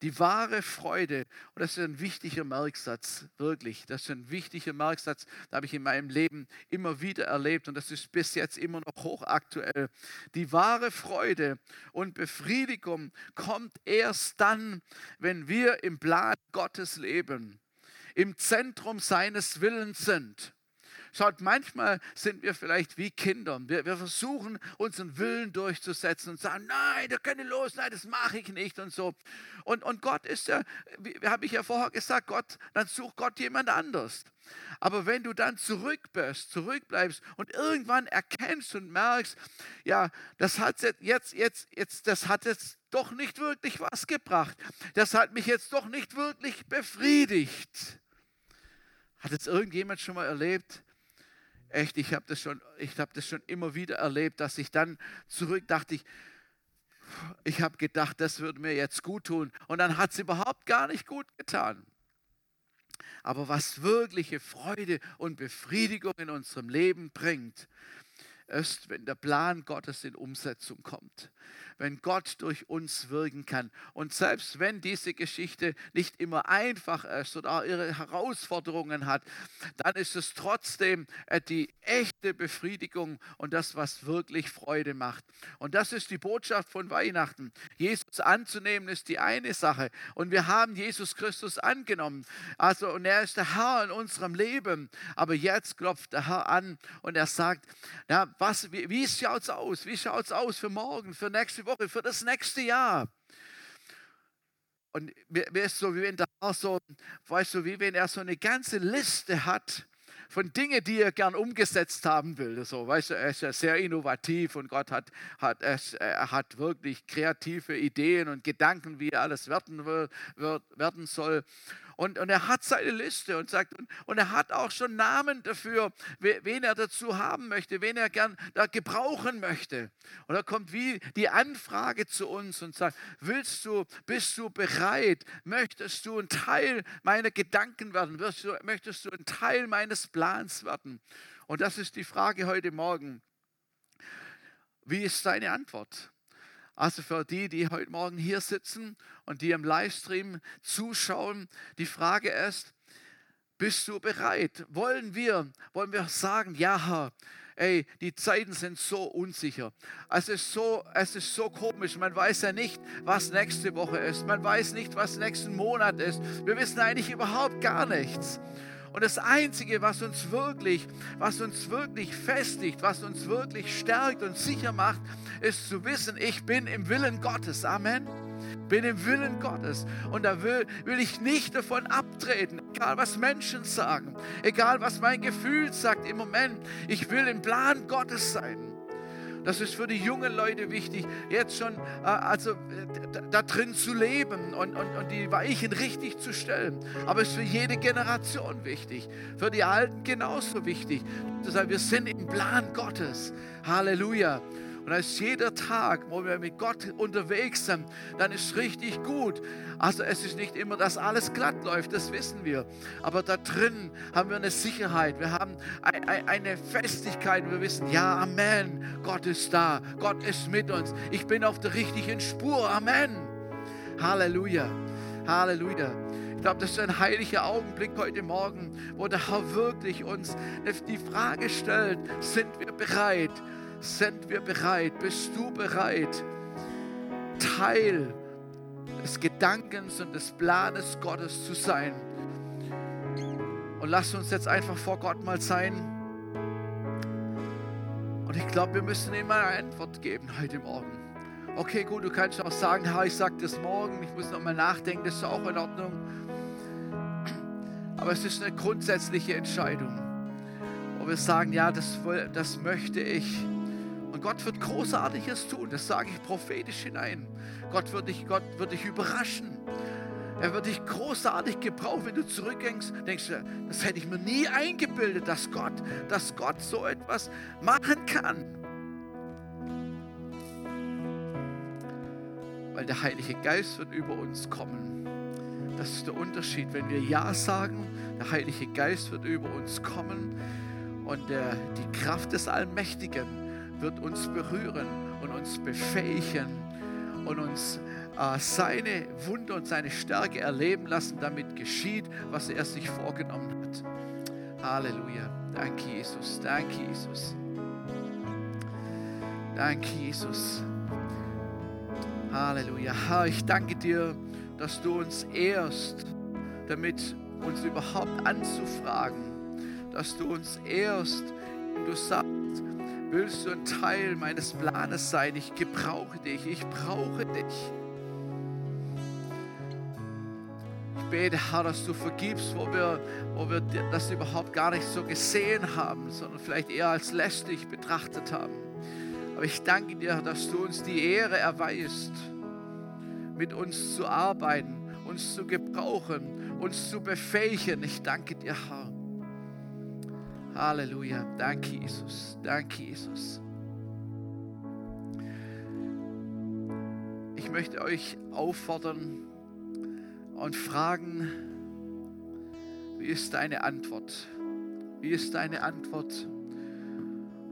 [SPEAKER 1] Die wahre Freude, und das ist ein wichtiger Merksatz, wirklich, das ist ein wichtiger Merksatz, da habe ich in meinem Leben immer wieder erlebt und das ist bis jetzt immer noch hochaktuell. Die wahre Freude und Befriedigung kommt erst dann, wenn wir im Plan Gottes leben, im Zentrum seines Willens sind. Schaut, manchmal sind wir vielleicht wie Kinder. Wir, wir versuchen, unseren Willen durchzusetzen und sagen, nein, da kann ich los, nein, das mache ich nicht und so. Und, und Gott ist ja, wie habe ich ja vorher gesagt, Gott, dann sucht Gott jemand anders. Aber wenn du dann zurück bist, zurückbleibst und irgendwann erkennst und merkst, ja, das hat jetzt, jetzt, jetzt, das hat jetzt doch nicht wirklich was gebracht. Das hat mich jetzt doch nicht wirklich befriedigt. Hat es irgendjemand schon mal erlebt? Echt, ich habe das, schon, hab das schon immer wieder erlebt, dass ich dann zurück dachte, ich, ich habe gedacht, das würde mir jetzt gut tun. Und dann hat es überhaupt gar nicht gut getan. Aber was wirkliche Freude und Befriedigung in unserem Leben bringt, ist, wenn der Plan Gottes in Umsetzung kommt wenn Gott durch uns wirken kann. Und selbst wenn diese Geschichte nicht immer einfach ist oder ihre Herausforderungen hat, dann ist es trotzdem äh, die echte Befriedigung und das, was wirklich Freude macht. Und das ist die Botschaft von Weihnachten. Jesus anzunehmen ist die eine Sache. Und wir haben Jesus Christus angenommen. Also, und er ist der Herr in unserem Leben. Aber jetzt klopft der Herr an und er sagt, na, was, wie, wie schaut es aus? Wie schaut es aus für morgen, für nächste Woche? Woche, für das nächste Jahr. Und mir, mir ist so, wie wenn der Herr so, weißt du, wie wenn er so eine ganze Liste hat von Dingen, die er gern umgesetzt haben will. So, weißt du, er ist ja sehr innovativ und Gott hat, hat, er hat wirklich kreative Ideen und Gedanken, wie alles werden, wird, werden soll. Und, und er hat seine Liste und sagt, und, und er hat auch schon Namen dafür, wen er dazu haben möchte, wen er gern da gebrauchen möchte. Und da kommt wie die Anfrage zu uns und sagt, willst du, bist du bereit, möchtest du ein Teil meiner Gedanken werden, du, möchtest du ein Teil meines Plans werden? Und das ist die Frage heute Morgen. Wie ist deine Antwort? Also für die, die heute Morgen hier sitzen und die im Livestream zuschauen, die Frage ist, bist du bereit? Wollen wir, wollen wir sagen, ja ey, die Zeiten sind so unsicher. Es ist so, es ist so komisch. Man weiß ja nicht, was nächste Woche ist. Man weiß nicht, was nächsten Monat ist. Wir wissen eigentlich überhaupt gar nichts. Und das Einzige, was uns wirklich, was uns wirklich festigt, was uns wirklich stärkt und sicher macht, ist zu wissen, ich bin im Willen Gottes. Amen. Bin im Willen Gottes. Und da will, will ich nicht davon abtreten, egal was Menschen sagen, egal was mein Gefühl sagt im Moment. Ich will im Plan Gottes sein. Das ist für die jungen Leute wichtig, jetzt schon äh, also, äh, da drin zu leben und, und, und die Weichen richtig zu stellen. Aber es ist für jede Generation wichtig, für die Alten genauso wichtig. Wir sind im Plan Gottes. Halleluja. Und als jeder Tag, wo wir mit Gott unterwegs sind, dann ist richtig gut. Also es ist nicht immer, dass alles glatt läuft, das wissen wir. Aber da drin haben wir eine Sicherheit, wir haben eine Festigkeit. Wir wissen, ja, Amen, Gott ist da, Gott ist mit uns. Ich bin auf der richtigen Spur, Amen. Halleluja, Halleluja. Ich glaube, das ist ein heiliger Augenblick heute Morgen, wo der Herr wirklich uns die Frage stellt, sind wir bereit? Sind wir bereit? Bist du bereit? Teil des Gedankens und des Planes Gottes zu sein. Und lass uns jetzt einfach vor Gott mal sein. Und ich glaube, wir müssen ihm eine Antwort geben heute Morgen. Okay, gut, du kannst auch sagen, Herr, ich sage das morgen, ich muss noch mal nachdenken, das ist auch in Ordnung. Aber es ist eine grundsätzliche Entscheidung, wo wir sagen, ja, das, das möchte ich. Und Gott wird Großartiges tun, das sage ich prophetisch hinein. Gott wird dich, Gott wird dich überraschen. Er wird dich großartig gebrauchen, wenn du zurückdenkst, denkst du, das hätte ich mir nie eingebildet, dass Gott, dass Gott so etwas machen kann. Weil der Heilige Geist wird über uns kommen. Das ist der Unterschied. Wenn wir Ja sagen, der Heilige Geist wird über uns kommen und der, die Kraft des Allmächtigen wird uns berühren und uns befähigen und uns äh, seine Wunder und seine Stärke erleben lassen, damit geschieht, was er sich vorgenommen hat. Halleluja. Danke, Jesus. Danke, Jesus. Danke, Jesus. Halleluja. Herr, ich danke dir dass du uns ehrst, damit uns überhaupt anzufragen, dass du uns ehrst und du sagst, willst du ein Teil meines Planes sein? Ich gebrauche dich, ich brauche dich. Ich bete, Herr, dass du vergibst, wo wir, wo wir das überhaupt gar nicht so gesehen haben, sondern vielleicht eher als lästig betrachtet haben. Aber ich danke dir, dass du uns die Ehre erweist mit uns zu arbeiten, uns zu gebrauchen, uns zu befähigen. Ich danke dir, Herr. Halleluja. Danke, Jesus. Danke, Jesus. Ich möchte euch auffordern und fragen, wie ist deine Antwort? Wie ist deine Antwort?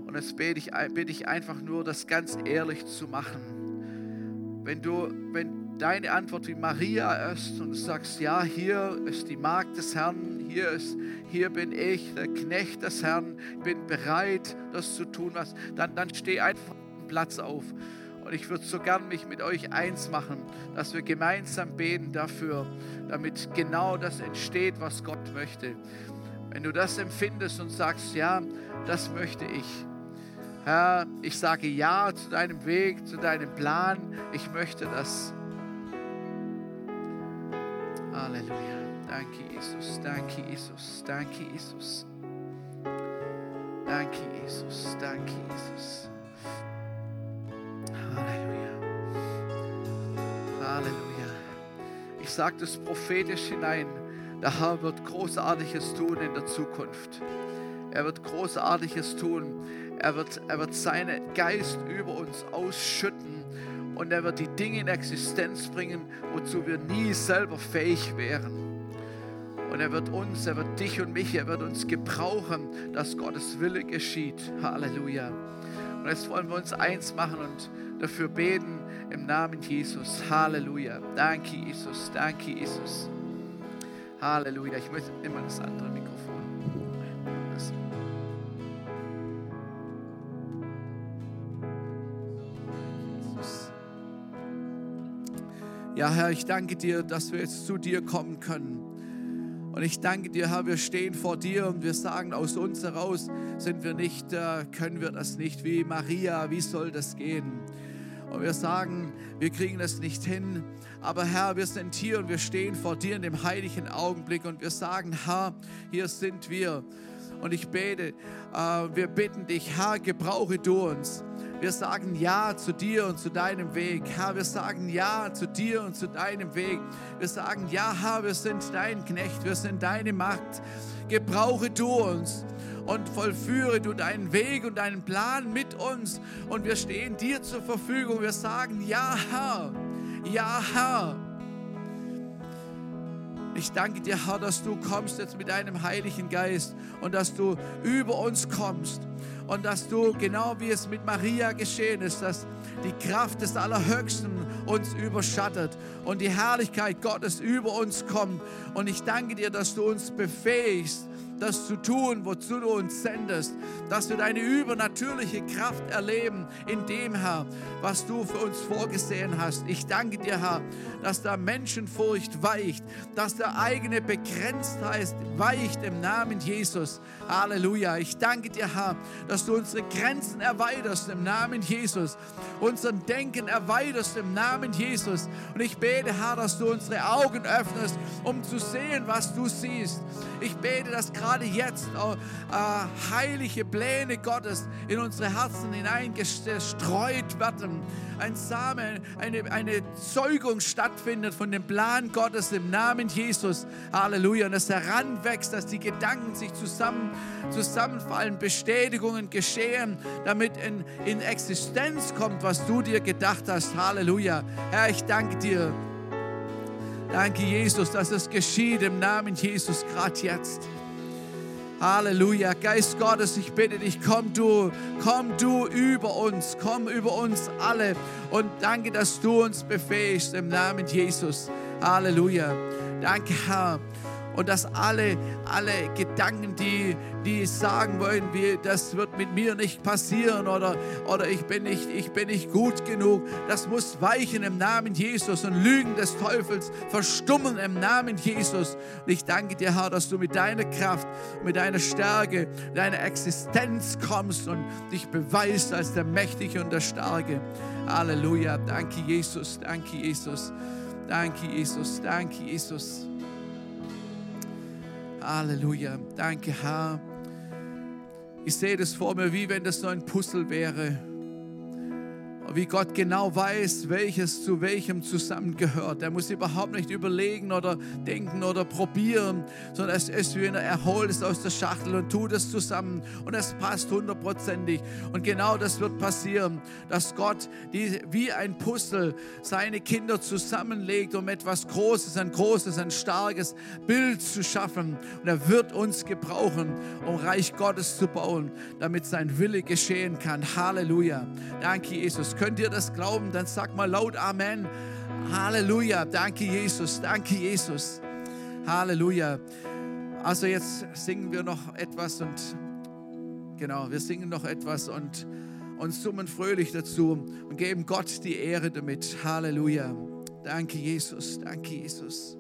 [SPEAKER 1] Und jetzt bete ich, bete ich einfach nur, das ganz ehrlich zu machen. Wenn du, wenn, deine Antwort wie Maria ist und sagst, ja, hier ist die Magd des Herrn, hier, ist, hier bin ich, der Knecht des Herrn, bin bereit, das zu tun, was, dann, dann steh einfach am Platz auf. Und ich würde so gern mich mit euch eins machen, dass wir gemeinsam beten dafür, damit genau das entsteht, was Gott möchte. Wenn du das empfindest und sagst, ja, das möchte ich, Herr, ich sage Ja zu deinem Weg, zu deinem Plan. Ich möchte das. Halleluja. Danke, Jesus. Danke, Jesus. Danke, Jesus. Danke, Jesus. Danke, Jesus. Halleluja. Halleluja. Ich sage das prophetisch hinein. Der Herr wird Großartiges tun in der Zukunft. Er wird Großartiges tun. Er wird, er wird seinen Geist über uns ausschütten und er wird die Dinge in Existenz bringen, wozu wir nie selber fähig wären. Und er wird uns, er wird dich und mich, er wird uns gebrauchen, dass Gottes Wille geschieht. Halleluja. Und jetzt wollen wir uns eins machen und dafür beten im Namen Jesus. Halleluja. Danke, Jesus. Danke, Jesus. Halleluja. Ich möchte immer das andere Ja, Herr, ich danke dir, dass wir jetzt zu dir kommen können. Und ich danke dir, Herr, wir stehen vor dir und wir sagen, aus uns heraus sind wir nicht, äh, können wir das nicht wie Maria, wie soll das gehen? Und wir sagen, wir kriegen das nicht hin. Aber Herr, wir sind hier und wir stehen vor dir in dem heiligen Augenblick und wir sagen, Herr, hier sind wir. Und ich bete, äh, wir bitten dich, Herr, gebrauche du uns. Wir sagen Ja zu dir und zu deinem Weg. Herr, wir sagen Ja zu dir und zu deinem Weg. Wir sagen Ja, Herr, wir sind dein Knecht, wir sind deine Macht. Gebrauche du uns. und vollführe du deinen Weg und deinen Plan mit uns. Und wir stehen dir zur Verfügung. Wir sagen, ja Herr, ja Herr. Ich danke dir, Herr, dass du kommst jetzt mit deinem Heiligen Geist und dass du über uns kommst und dass du, genau wie es mit Maria geschehen ist, dass die Kraft des Allerhöchsten uns überschattet und die Herrlichkeit Gottes über uns kommt. Und ich danke dir, dass du uns befähigst, das zu tun, wozu du uns sendest, dass wir deine übernatürliche Kraft erleben in dem, Herr, was du für uns vorgesehen hast. Ich danke dir, Herr, dass da Menschenfurcht weicht, dass der eigene Begrenztheit weicht im Namen Jesus. Halleluja. Ich danke dir, Herr, dass du unsere Grenzen erweiterst im Namen Jesus, unseren Denken erweiterst im Namen Jesus. Und ich bete, Herr, dass du unsere Augen öffnest, um zu sehen, was du siehst. Ich bete, dass gerade jetzt äh, heilige Pläne Gottes in unsere Herzen hineingestreut werden. Ein Samen, eine, eine Zeugung stattfindet von dem Plan Gottes im Namen Jesus. Halleluja. Und es heranwächst, dass die Gedanken sich zusammen, zusammenfallen, Bestätigungen geschehen, damit in, in Existenz kommt, was du dir gedacht hast. Halleluja. Herr, ich danke dir. Danke, Jesus, dass es geschieht im Namen Jesus gerade jetzt. Halleluja. Geist Gottes, ich bitte dich, komm du, komm du über uns, komm über uns alle und danke, dass du uns befähigst im Namen Jesus. Halleluja. Danke, Herr und dass alle, alle Gedanken, die, die sagen wollen, wie, das wird mit mir nicht passieren oder, oder ich, bin nicht, ich bin nicht gut genug, das muss weichen im Namen Jesus und Lügen des Teufels verstummen im Namen Jesus. Und ich danke dir, Herr, dass du mit deiner Kraft, mit deiner Stärke, deiner Existenz kommst und dich beweist als der Mächtige und der Starke. Halleluja. Danke, Jesus. Danke, Jesus. Danke, Jesus. Danke, Jesus. Halleluja. Danke, Herr. Ich sehe das vor mir, wie wenn das so ein Puzzle wäre wie Gott genau weiß, welches zu welchem zusammengehört. Er muss überhaupt nicht überlegen oder denken oder probieren, sondern es ist wie er holt es aus der Schachtel und tut es zusammen und es passt hundertprozentig. Und genau das wird passieren, dass Gott die, wie ein Puzzle seine Kinder zusammenlegt, um etwas Großes, ein großes, ein starkes Bild zu schaffen. Und er wird uns gebrauchen, um Reich Gottes zu bauen, damit sein Wille geschehen kann. Halleluja. Danke, Jesus. Könnt ihr das glauben? Dann sag mal laut Amen. Halleluja. Danke, Jesus. Danke, Jesus. Halleluja. Also jetzt singen wir noch etwas und genau, wir singen noch etwas und, und summen fröhlich dazu und geben Gott die Ehre damit. Halleluja. Danke, Jesus. Danke, Jesus.